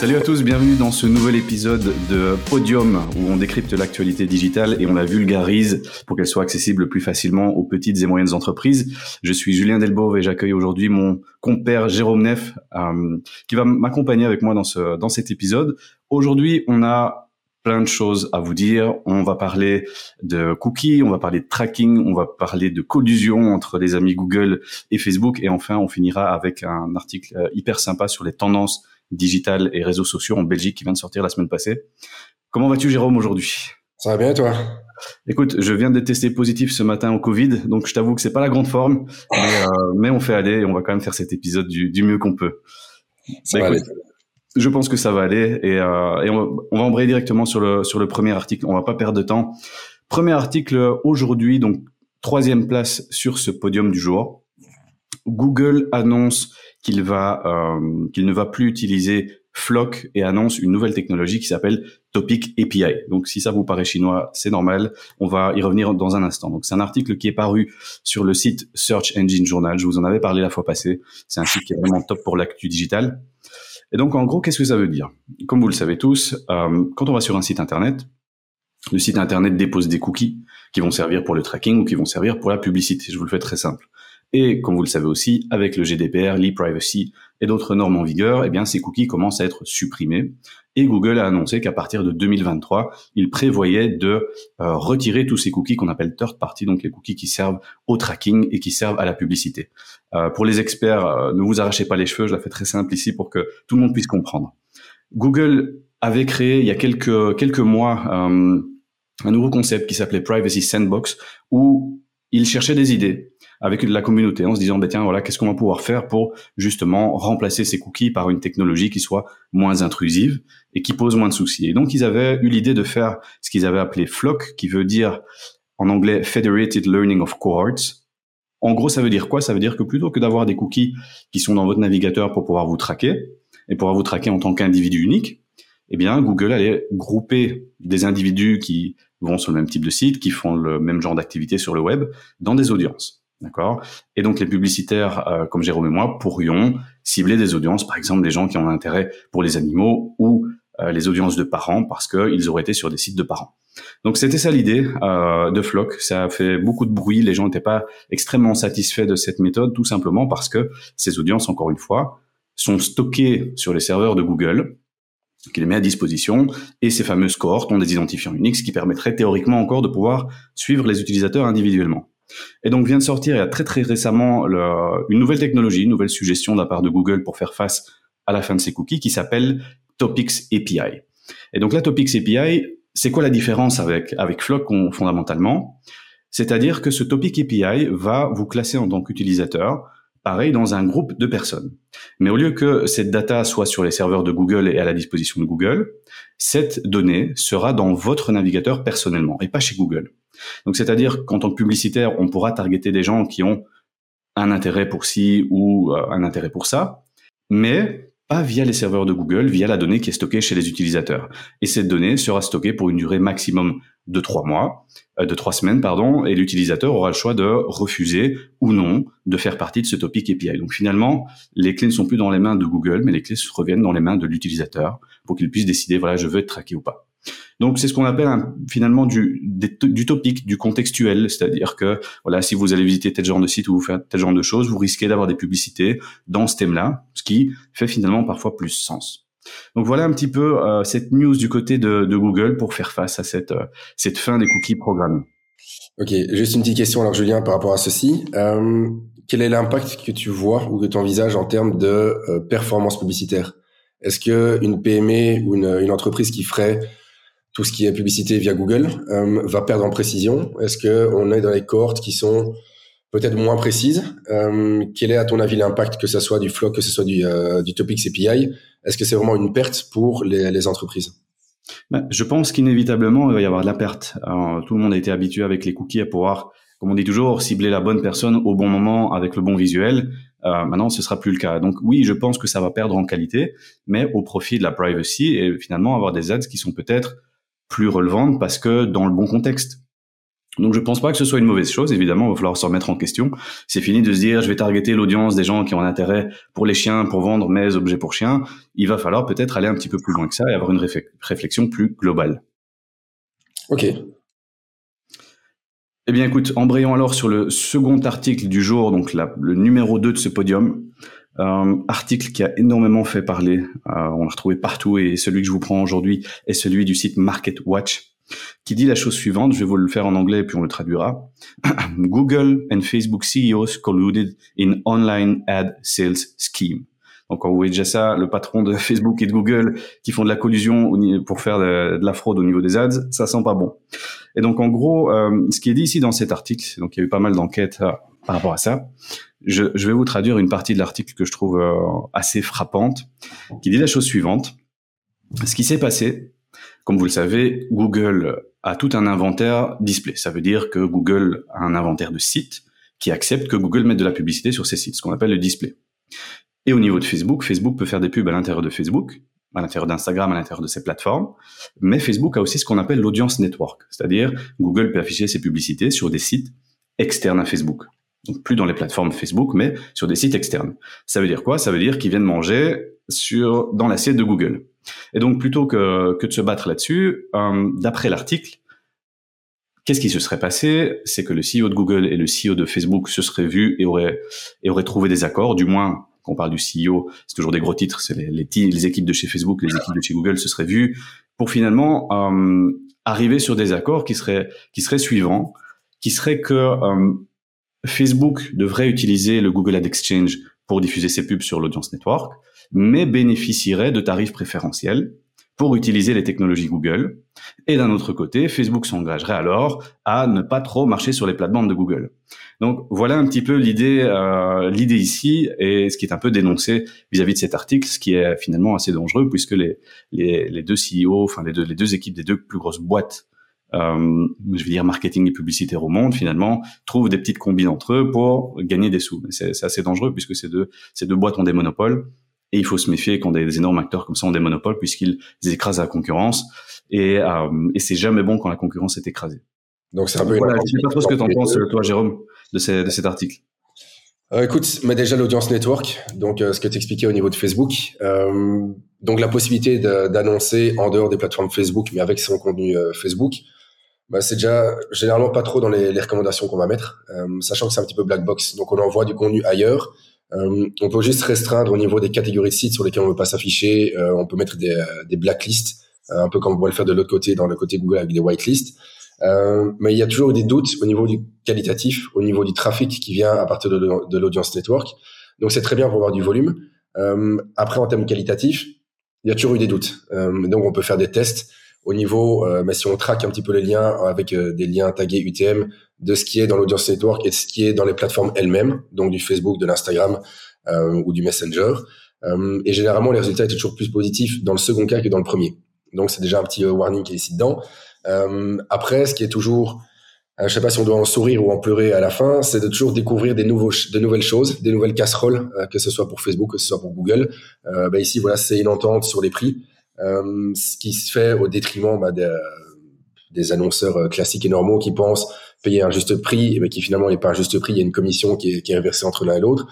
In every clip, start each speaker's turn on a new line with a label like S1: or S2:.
S1: Salut à tous, bienvenue dans ce nouvel épisode de Podium où on décrypte l'actualité digitale et on la vulgarise pour qu'elle soit accessible plus facilement aux petites et moyennes entreprises. Je suis Julien Delbove et j'accueille aujourd'hui mon compère Jérôme Neff euh, qui va m'accompagner avec moi dans, ce, dans cet épisode. Aujourd'hui, on a plein de choses à vous dire. On va parler de cookies, on va parler de tracking, on va parler de collusion entre les amis Google et Facebook et enfin on finira avec un article euh, hyper sympa sur les tendances digital et réseaux sociaux en Belgique qui vient de sortir la semaine passée. Comment vas-tu Jérôme aujourd'hui?
S2: Ça va bien toi?
S1: Écoute, je viens de tester positif ce matin au Covid, donc je t'avoue que c'est pas la grande forme, mais, euh, mais, on fait aller et on va quand même faire cet épisode du, du mieux qu'on peut.
S2: Ça bah, va aller.
S1: Je pense que ça va aller et, euh, et on, va, on, va, embrayer directement sur le sur le premier article. On va pas perdre de temps. Premier article aujourd'hui, donc troisième place sur ce podium du jour. Google annonce qu'il va euh, qu'il ne va plus utiliser Flock et annonce une nouvelle technologie qui s'appelle Topic API. Donc si ça vous paraît chinois, c'est normal, on va y revenir dans un instant. Donc c'est un article qui est paru sur le site Search Engine Journal, je vous en avais parlé la fois passée, c'est un site qui est vraiment top pour l'actu digital. Et donc en gros, qu'est-ce que ça veut dire? Comme vous le savez tous, euh, quand on va sur un site internet, le site internet dépose des cookies qui vont servir pour le tracking ou qui vont servir pour la publicité. Je vous le fais très simple. Et comme vous le savez aussi, avec le GDPR, l'e-privacy et d'autres normes en vigueur, eh bien, ces cookies commencent à être supprimés. Et Google a annoncé qu'à partir de 2023, il prévoyait de euh, retirer tous ces cookies qu'on appelle third party, donc les cookies qui servent au tracking et qui servent à la publicité. Euh, pour les experts, euh, ne vous arrachez pas les cheveux, je la fais très simple ici pour que tout le monde puisse comprendre. Google avait créé il y a quelques quelques mois un nouveau concept qui s'appelait Privacy Sandbox, où il cherchait des idées avec la communauté en se disant, bah, tiens, voilà, qu'est-ce qu'on va pouvoir faire pour justement remplacer ces cookies par une technologie qui soit moins intrusive et qui pose moins de soucis. Et donc, ils avaient eu l'idée de faire ce qu'ils avaient appelé FLOC, qui veut dire en anglais Federated Learning of Cohorts. En gros, ça veut dire quoi? Ça veut dire que plutôt que d'avoir des cookies qui sont dans votre navigateur pour pouvoir vous traquer et pouvoir vous traquer en tant qu'individu unique, eh bien, Google allait grouper des individus qui vont sur le même type de site, qui font le même genre d'activité sur le web, dans des audiences. D'accord? Et donc les publicitaires, euh, comme Jérôme et moi, pourrions cibler des audiences, par exemple des gens qui ont un intérêt pour les animaux ou euh, les audiences de parents parce qu'ils auraient été sur des sites de parents. Donc c'était ça l'idée euh, de Flock. Ça a fait beaucoup de bruit. Les gens n'étaient pas extrêmement satisfaits de cette méthode, tout simplement parce que ces audiences, encore une fois, sont stockées sur les serveurs de Google qui les met à disposition, et ces fameuses cohortes ont des identifiants uniques, qui permettrait théoriquement encore de pouvoir suivre les utilisateurs individuellement. Et donc vient de sortir il y a très très récemment une nouvelle technologie, une nouvelle suggestion de la part de Google pour faire face à la fin de ces cookies qui s'appelle Topics API. Et donc la Topics API, c'est quoi la différence avec avec Flock fondamentalement? C'est-à-dire que ce Topic API va vous classer en tant qu'utilisateur pareil dans un groupe de personnes. Mais au lieu que cette data soit sur les serveurs de Google et à la disposition de Google, cette donnée sera dans votre navigateur personnellement et pas chez Google. Donc, c'est-à-dire qu'en tant que publicitaire, on pourra targeter des gens qui ont un intérêt pour ci ou euh, un intérêt pour ça, mais pas via les serveurs de Google, via la donnée qui est stockée chez les utilisateurs. Et cette donnée sera stockée pour une durée maximum de trois mois, euh, de trois semaines, pardon, et l'utilisateur aura le choix de refuser ou non de faire partie de ce topic API. Donc finalement, les clés ne sont plus dans les mains de Google, mais les clés reviennent dans les mains de l'utilisateur pour qu'il puisse décider, voilà, je veux être traqué ou pas. Donc c'est ce qu'on appelle finalement du, du topic, du contextuel, c'est-à-dire que voilà, si vous allez visiter tel genre de site ou vous faites tel genre de choses, vous risquez d'avoir des publicités dans ce thème-là, ce qui fait finalement parfois plus sens. Donc voilà un petit peu euh, cette news du côté de, de, Google pour faire face à cette, euh, cette fin des cookies programmés.
S2: Ok, juste une petite question alors Julien par rapport à ceci. Euh, quel est l'impact que tu vois ou que tu envisages en termes de euh, performance publicitaire? Est-ce que une PME ou une, une entreprise qui ferait tout ce qui est publicité via Google euh, va perdre en précision Est-ce que on est dans les cohortes qui sont peut-être moins précises euh, Quel est à ton avis l'impact que ce soit du Flock, que ce soit du, euh, du Topics API Est-ce que c'est vraiment une perte pour les, entreprises?
S1: Ben, Je pense qu'inévitablement il va y avoir de la perte. Tout le monde a été habitué avec les cookies à pouvoir, comme on dit toujours, cibler la bonne personne au bon moment avec le bon visuel. Maintenant, ce sera plus le cas. Donc oui, je pense que ça va perdre en qualité, mais au profit de la privacy et finalement avoir des ads qui sont peut-être plus relevante parce que dans le bon contexte. Donc je pense pas que ce soit une mauvaise chose. Évidemment, il va falloir se remettre en question. C'est fini de se dire je vais targeter l'audience des gens qui ont un intérêt pour les chiens, pour vendre mes objets pour chiens. Il va falloir peut-être aller un petit peu plus loin que ça et avoir une réflexion plus globale.
S2: Ok.
S1: Eh bien, écoute, embrayons alors sur le second article du jour, donc le numéro 2 de ce podium. Euh, article qui a énormément fait parler. Euh, on l'a retrouvé partout et celui que je vous prends aujourd'hui est celui du site Market Watch qui dit la chose suivante, je vais vous le faire en anglais puis on le traduira. Google and Facebook CEOs colluded in online ad sales scheme. Voyez déjà ça, le patron de Facebook et de Google qui font de la collusion pour faire de, la fraude au niveau des ads, ça sent pas bon. Et donc, en gros, euh, ce qui est dit ici dans cet article, donc il y a eu pas mal d'enquêtes euh, par rapport à ça. Je, je, vais vous traduire une partie de l'article que je trouve euh, assez frappante, qui dit la chose suivante. Ce qui s'est passé, comme vous le savez, Google a tout un inventaire display. Ça veut dire que Google a un inventaire de sites qui accepte que Google mette de la publicité sur ses sites, ce qu'on appelle le display. Et au niveau de Facebook, Facebook peut faire des pubs à l'intérieur de Facebook, à l'intérieur d'Instagram, à l'intérieur de ses plateformes. Mais Facebook a aussi ce qu'on appelle l'audience network, c'est-à-dire Google peut afficher ses publicités sur des sites externes à Facebook. Donc plus dans les plateformes Facebook, mais sur des sites externes. Ça veut dire quoi? Ça veut dire qu'ils viennent manger sur dans l'assiette de Google. Et donc, plutôt que, que de se battre là-dessus, euh, d'après l'article, qu'est-ce qui se serait passé? C'est que le CEO de Google et le CEO de Facebook se seraient vus et auraient, et auraient trouvé des accords, du moins quand on parle du CEO, c'est toujours des gros titres, c'est les, les, équipes de chez Facebook, les équipes de chez Google se seraient vues pour finalement euh, arriver sur des accords qui seraient, qui seraient suivants, qui seraient que euh, Facebook devrait utiliser le Google Ad Exchange pour diffuser ses pubs sur l'audience network, mais bénéficierait de tarifs préférentiels pour utiliser les technologies Google. Et d'un autre côté, Facebook s'engagerait alors à ne pas trop marcher sur les plates-bandes de Google. Donc voilà un petit peu l'idée, euh, l'idée ici et ce qui est un peu dénoncé vis-à-vis de cet article, ce qui est finalement assez dangereux puisque les, les, les deux CEO, enfin les deux, les deux équipes des deux plus grosses boîtes euh, je veux dire marketing et publicitaire au monde, finalement, trouvent des petites combines entre eux pour gagner des sous. C'est assez dangereux puisque ces deux, ces deux boîtes ont des monopoles et il faut se méfier quand des, énormes acteurs comme ça ont des monopoles puisqu'ils écrasent la concurrence et, euh, et c'est jamais bon quand la concurrence est écrasée. Donc c'est un peu. Voilà, je sais pas trop ce que tu en penses, toi, Jérôme, de, ces, de cet article.
S2: Euh, écoute, mais déjà l'audience network, donc euh, ce que tu expliquais au niveau de Facebook, euh, donc la possibilité d'annoncer en dehors des plateformes Facebook, mais avec son contenu Facebook, bah, c'est déjà généralement pas trop dans les, les recommandations qu'on va mettre, sachant que c'est un petit peu black box. Donc on envoie du contenu ailleurs. Euh, on peut juste restreindre au niveau des catégories de sites sur lesquels on veut pas s'afficher. Euh, on peut mettre des, des blacklists, un peu comme on pourrait le faire de l'autre côté dans le côté Google avec des whitelists. mais il y a toujours des doutes au niveau du qualitatif, au niveau du trafic qui vient à partir de, de l'audience network. Donc c'est très bien pour avoir du volume. après en termes qualitatifs, il y a toujours eu des doutes. donc on peut faire des tests au niveau, euh, mais si on traque un petit peu les liens avec euh, des liens tagués UTM de ce qui est dans l'audience network et de ce qui est dans les plateformes elles-mêmes, donc du Facebook, de l'Instagram euh, ou du Messenger. Euh, et généralement, les résultats étaient toujours plus positifs dans le second cas que dans le premier. Donc c'est déjà un petit warning qui est ici dedans. après, ce qui est toujours je sais pas si on doit en sourire ou en pleurer à la fin, c'est de toujours découvrir des nouveaux, de nouvelles choses, des nouvelles casseroles, que ce soit pour Facebook, que ce soit pour Google. Euh, bah ici, voilà, c'est une entente sur les prix. Euh, ce qui se fait au détriment bah, des, des annonceurs euh, classiques et normaux qui pensent payer un juste prix, mais qui finalement n'est pas un juste prix. Il y a une commission qui est, qui est reversée entre l'un et l'autre.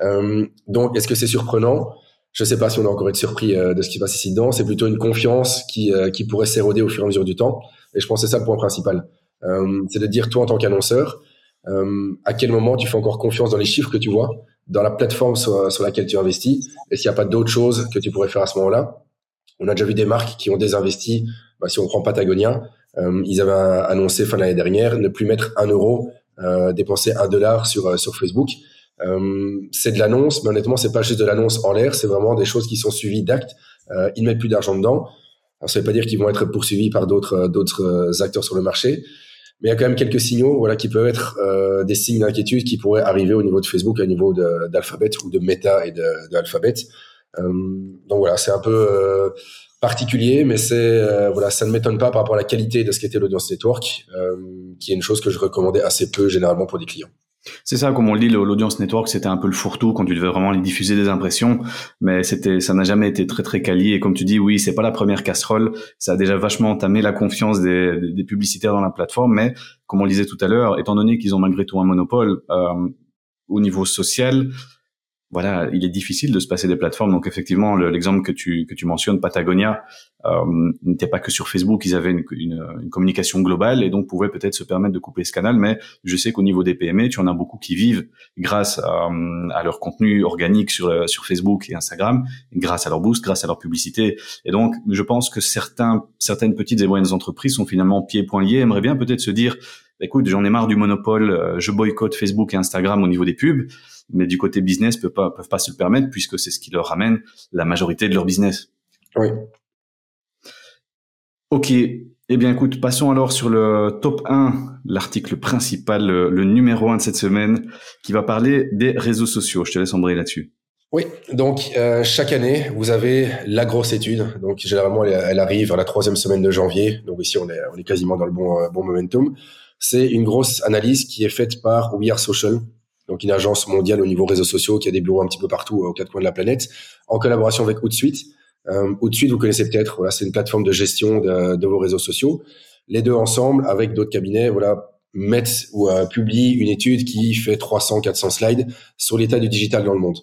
S2: Euh, donc, est-ce que c'est surprenant? Je ne sais pas si on a encore été surpris euh, de ce qui se passe ici dedans. C'est plutôt une confiance qui, qui pourrait s'éroder au fur et à mesure du temps. Et je pense que c'est ça le point principal. c'est de dire, toi, en tant qu'annonceur, à quel moment tu fais encore confiance dans les chiffres que tu vois, dans la plateforme sur, sur laquelle tu investis? Est-ce qu'il n'y a pas d'autres choses que tu pourrais faire à ce moment-là? On a déjà vu des marques qui ont désinvesti. Bah, si on prend Patagonia, euh, ils avaient annoncé fin l'année dernière ne plus mettre un euro, euh, dépenser un dollar sur euh, sur Facebook. Euh, c'est de l'annonce, mais honnêtement, c'est pas juste de l'annonce en l'air, c'est vraiment des choses qui sont suivies d'actes. Euh, ils ne mettent plus d'argent dedans. Alors, ça veut pas dire qu'ils vont être poursuivis par d'autres d'autres acteurs sur le marché, mais il y a quand même quelques signaux, voilà, qui peuvent être des signes d'inquiétude qui pourraient arriver au niveau de Facebook, au niveau d'Alphabet ou de Meta et de, de. Euh, donc voilà, c'est un peu euh, particulier, mais c'est euh, voilà, ça ne m'étonne pas par rapport à la qualité de ce qu'était l'audience network, qui est une chose que je recommandais assez peu généralement pour des clients.
S1: C'est ça, comme on le dit, l'audience network, c'était un peu le fourre-tout quand tu devais vraiment diffuser des impressions, mais c'était, ça n'a jamais été très très quali. Et comme tu dis, oui, c'est pas la première casserole, ça a déjà vachement entamé la confiance des, des publicitaires dans la plateforme, mais comme on le disait tout à l'heure, étant donné qu'ils ont malgré tout un monopole euh, au niveau social, voilà, il est difficile de se passer des plateformes. Donc effectivement, l'exemple que tu que tu mentionnes, Patagonia, euh, n'était pas que sur Facebook, ils avaient une, une, communication globale et donc pouvaient peut-être se permettre de couper ce canal. Mais je sais qu'au niveau des PME, tu en as beaucoup qui vivent grâce à, à, leur contenu organique sur sur Facebook et Instagram, grâce à leur boost, grâce à leur publicité. Et donc, je pense que certains certaines petites et moyennes entreprises sont finalement pieds poings liés, aimeraient bien peut-être se dire écoute, j'en ai marre du monopole, euh, je boycotte Facebook et Instagram au niveau des pubs mais du côté business peuvent pas peuvent pas se le permettre puisque c'est ce qui leur ramène la majorité de leur business.
S2: Oui.
S1: Ok. Eh bien, écoute, passons alors sur le top 1, l'article principal, le, numéro 1 de cette semaine, qui va parler des réseaux sociaux. Je te laisse embrayer là-dessus.
S2: Oui, donc euh, chaque année, vous avez la grosse étude. Donc généralement, elle, arrive à la troisième semaine de janvier. Donc ici, on est, on est quasiment dans le bon, euh, bon momentum. C'est une grosse analyse qui est faite par We Are Social, donc une agence mondiale au niveau réseaux sociaux qui a des bureaux un petit peu partout euh, aux quatre coins de la planète, en collaboration avec Outsuite. Euh, Outsuite, vous connaissez peut-être, voilà, c'est une plateforme de gestion de, vos réseaux sociaux. Les deux ensemble, avec d'autres cabinets, voilà, mettent ou euh, publient une étude qui fait 300-400 slides sur l'état du digital dans le monde.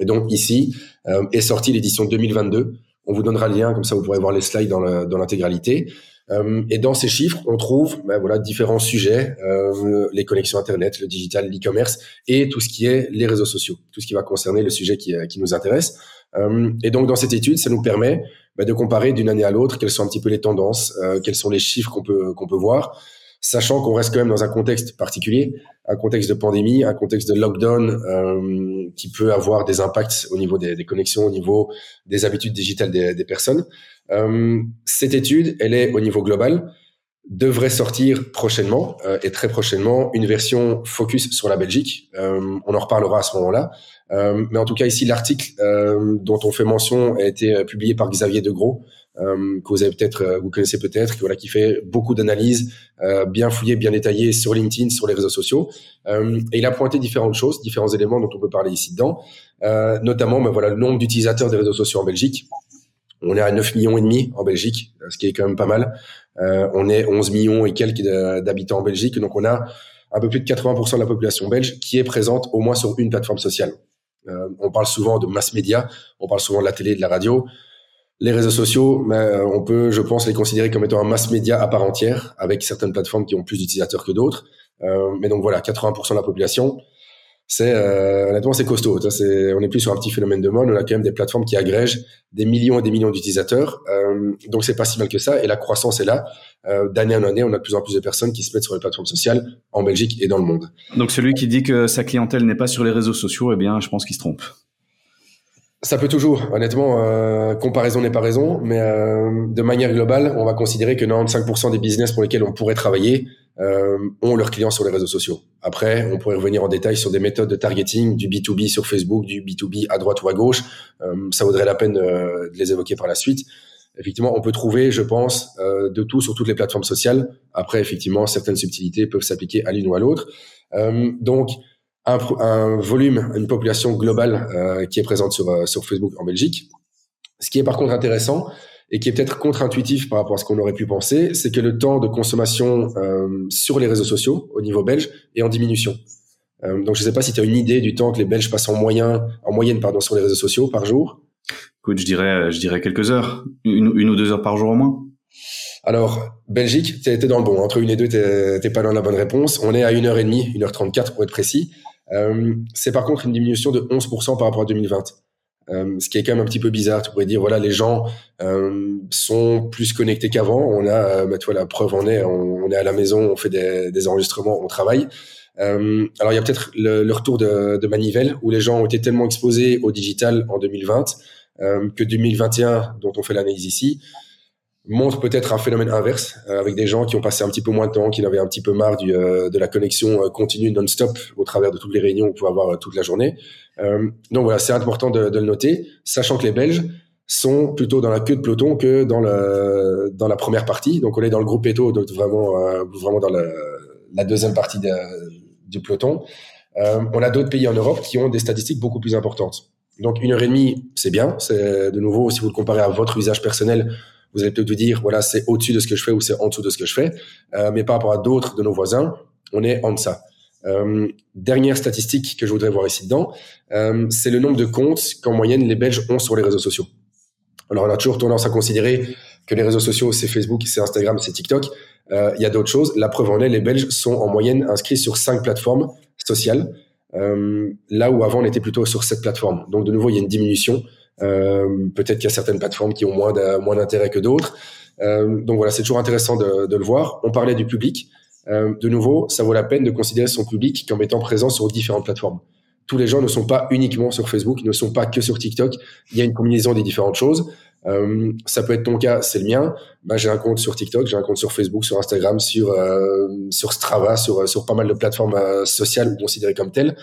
S2: Et donc ici euh, est sortie l'édition 2022. On vous donnera le lien, comme ça vous pourrez voir les slides dans l'intégralité. Euh, et dans ces chiffres, on trouve ben voilà différents sujets euh, les connexions internet, le digital, l'e-commerce et tout ce qui est les réseaux sociaux, tout ce qui va concerner le sujet qui, qui nous intéresse. Euh, et donc dans cette étude, ça nous permet ben, de comparer d'une année à l'autre quelles sont un petit peu les tendances, euh, quels sont les chiffres qu'on peut qu'on peut voir, sachant qu'on reste quand même dans un contexte particulier, un contexte de pandémie, un contexte de lockdown euh, qui peut avoir des impacts au niveau des, des, connexions, au niveau des habitudes digitales des, des personnes. Euh, cette étude, elle est au niveau global, devrait sortir prochainement euh, et très prochainement une version focus sur la Belgique. Euh, on en reparlera à ce moment-là. mais en tout cas ici l'article dont on fait mention a été publié par Xavier Degros, que vous avez peut-être, vous connaissez peut-être, voilà, qui fait beaucoup d'analyses bien fouillées, bien détaillées sur LinkedIn, sur les réseaux sociaux. et il a pointé différentes choses, différents éléments dont on peut parler ici dedans, notamment, ben voilà, le nombre d'utilisateurs des réseaux sociaux en Belgique. On est à 9 millions et demi en Belgique, ce qui est quand même pas mal. Euh, on est 11 millions et quelques d'habitants en Belgique, donc on a un peu plus de 80% de la population belge qui est présente au moins sur une plateforme sociale. Euh, on parle souvent de mass média, on parle souvent de la télé, de la radio. Les réseaux sociaux, euh, on peut, je pense, les considérer comme étant un mass média à part entière, avec certaines plateformes qui ont plus d'utilisateurs que d'autres. mais donc voilà, 80% de la population c'est euh, honnêtement c'est costaud. On n'est plus sur un petit phénomène de mode. On a quand même des plateformes qui agrègent des millions et des millions d'utilisateurs. Euh, donc c'est pas si mal que ça. Et la croissance est là. Euh, d'année en année, on a de plus en plus de personnes qui se mettent sur les plateformes sociales en Belgique et dans le monde.
S1: Donc celui qui dit que sa clientèle n'est pas sur les réseaux sociaux, eh bien, je pense qu'il se trompe.
S2: Ça peut toujours, honnêtement, euh, comparaison n'est pas raison, mais euh, de manière globale, on va considérer que 95% des business pour lesquels on pourrait travailler euh, ont leurs clients sur les réseaux sociaux. Après, on pourrait revenir en détail sur des méthodes de targeting, du B2B sur Facebook, du B2B à droite ou à gauche. Euh, ça vaudrait la peine de les évoquer par la suite. Effectivement, on peut trouver, je pense, euh, de tout sur toutes les plateformes sociales. Après, effectivement, certaines subtilités peuvent s'appliquer à l'une ou à l'autre. donc, un, un, volume, une population globale qui est présente sur, sur Facebook en Belgique. Ce qui est par contre intéressant, et qui est peut-être contre-intuitif par rapport à ce qu'on aurait pu penser, c'est que le temps de consommation euh, sur les réseaux sociaux au niveau belge est en diminution. Euh, donc je ne sais pas si tu as une idée du temps que les Belges passent en, moyen, en moyenne pardon, sur les réseaux sociaux par jour.
S1: Écoute, je dirais, je dirais quelques heures, une, une ou deux heures par jour au moins.
S2: Alors, Belgique, tu étais dans le bon. Entre une et deux, tu n'es pas dans la bonne réponse. On est à une heure et demie, une heure trente-quatre pour être précis. Euh, c'est par contre une diminution de 11% par rapport à 2020. Euh, ce qui est quand même un petit peu bizarre. Tu pourrais dire, voilà, les gens euh, sont plus connectés qu'avant. On a, euh, bah, tu vois, la preuve en est, on, est à la maison, on fait des, enregistrements, on travaille. Euh, alors, il y a peut-être le, le, retour de, de, Manivelle, où les gens ont été tellement exposés au digital en 2020 euh, que 2021, dont on fait l'analyse ici, montre peut-être un phénomène inverse, euh, avec des gens qui ont passé un petit peu moins de temps, qui en avaient un petit peu marre du, euh, de la connexion euh, continue non-stop au travers de toutes les réunions qu'on peut avoir toute la journée. donc voilà, c'est important de, de, le noter, sachant que les Belges sont plutôt dans la queue de peloton que dans, le, dans la première partie. Donc on est dans le groupe Eto, donc vraiment, vraiment dans la deuxième partie de, du peloton. Euh, on a d'autres pays en Europe qui ont des statistiques beaucoup plus importantes. Donc une heure et demie, c'est bien. C'est de nouveau, si vous le comparez à votre usage personnel, vous allez peut-être vous dire, voilà, c'est au-dessus de ce que je fais ou c'est en dessous de ce que je fais. Euh, mais par rapport à d'autres de nos voisins, on est en deçà. Euh, dernière statistique que je voudrais voir ici dedans, euh, c'est le nombre de comptes qu'en moyenne les Belges ont sur les réseaux sociaux. Alors on a toujours tendance à considérer que les réseaux sociaux, c'est Facebook, c'est Instagram, c'est TikTok. Il y a d'autres choses. La preuve en est, les Belges sont en moyenne inscrits sur cinq plateformes sociales, là où avant on était plutôt sur sept plateformes. Donc de nouveau, il y a une diminution. Euh, peut-être qu'il y a certaines plateformes qui ont moins d'intérêt que d'autres. donc voilà, c'est toujours intéressant de, de, le voir. On parlait du public. de nouveau, ça vaut la peine de considérer son public comme étant présent sur différentes plateformes tous les gens ne sont pas uniquement sur Facebook, ne sont pas que sur TikTok. Il y a une combinaison des différentes choses. Euh, ça peut être ton cas, c'est le mien. Bah, j'ai un compte sur TikTok, j'ai un compte sur Facebook, sur Instagram, sur euh, sur Strava, sur sur pas mal de plateformes euh, sociales considérées comme telles.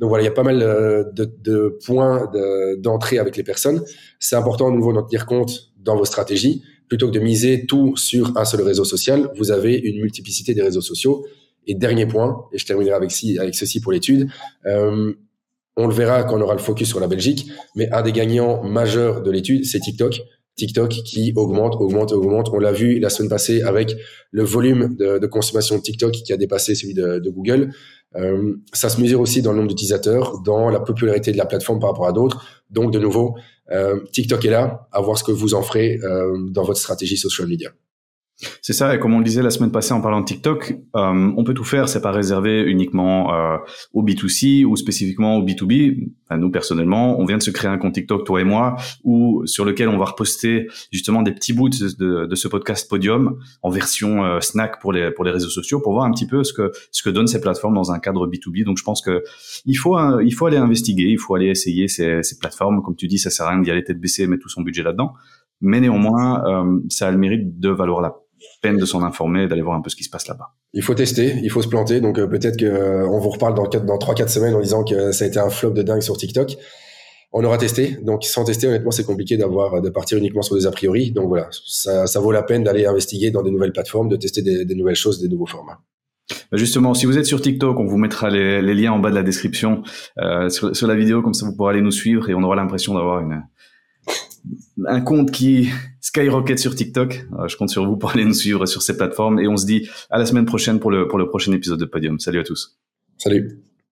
S2: Donc voilà, il y a pas mal euh, de, de points d'entrée avec les personnes. C'est important de nouveau d'en tenir compte dans vos stratégies. Plutôt que de miser tout sur un seul réseau social, vous avez une multiplicité des réseaux sociaux. Et dernier point, et je terminerai avec, avec ceci pour l'étude, euh, on le verra quand on aura le focus sur la Belgique, mais un des gagnants majeurs de l'étude, c'est TikTok. TikTok qui augmente, augmente, augmente. On l'a vu la semaine passée avec le volume de, consommation de TikTok qui a dépassé celui de, Google. Euh, ça se mesure aussi dans le nombre d'utilisateurs, dans la popularité de la plateforme par rapport à d'autres. Donc, de nouveau, euh, TikTok est là, à voir ce que vous en ferez euh, dans votre stratégie social media.
S1: C'est ça, et comme on le disait la semaine passée en parlant de TikTok, euh, on peut tout faire, c'est pas réservé uniquement euh, au B2C ou spécifiquement au B2B. nous personnellement, on vient de se créer un compte TikTok, toi et moi, où sur lequel on va reposter justement des petits bouts de, de ce podcast Podium en version euh, snack pour les pour les réseaux sociaux, pour voir un petit peu ce que ce que donnent ces plateformes dans un cadre B2B. Donc je pense que il faut il faut aller investiguer, il faut aller essayer ces, ces plateformes. Comme tu dis, ça sert à rien d'y aller tête baissée et mettre tout son budget là-dedans. Mais néanmoins, euh, ça a le mérite de valoir la peine de s'en informer, d'aller voir un peu ce qui se passe là-bas.
S2: Il faut tester, il faut se planter. Donc euh, peut-être que euh, on vous reparle dans, dans 3-4 semaines en disant que ça a été un flop de dingue sur TikTok. On aura testé. Donc sans tester, honnêtement, c'est compliqué d'avoir de partir uniquement sur des a priori. Donc voilà, ça, ça vaut la peine d'aller investiguer dans des nouvelles plateformes, de tester des, des nouvelles choses, des nouveaux formats.
S1: Bah, justement, si vous êtes sur TikTok, on vous mettra les, les liens en bas de la description euh, sur, sur, la vidéo, comme ça vous pourrez aller nous suivre et on aura l'impression d'avoir une, un compte qui skyrocket sur TikTok. Euh, je compte sur vous pour aller nous suivre sur ces plateformes et on se dit à la semaine prochaine pour le, pour le prochain épisode de Podium. Salut à tous.
S2: Salut.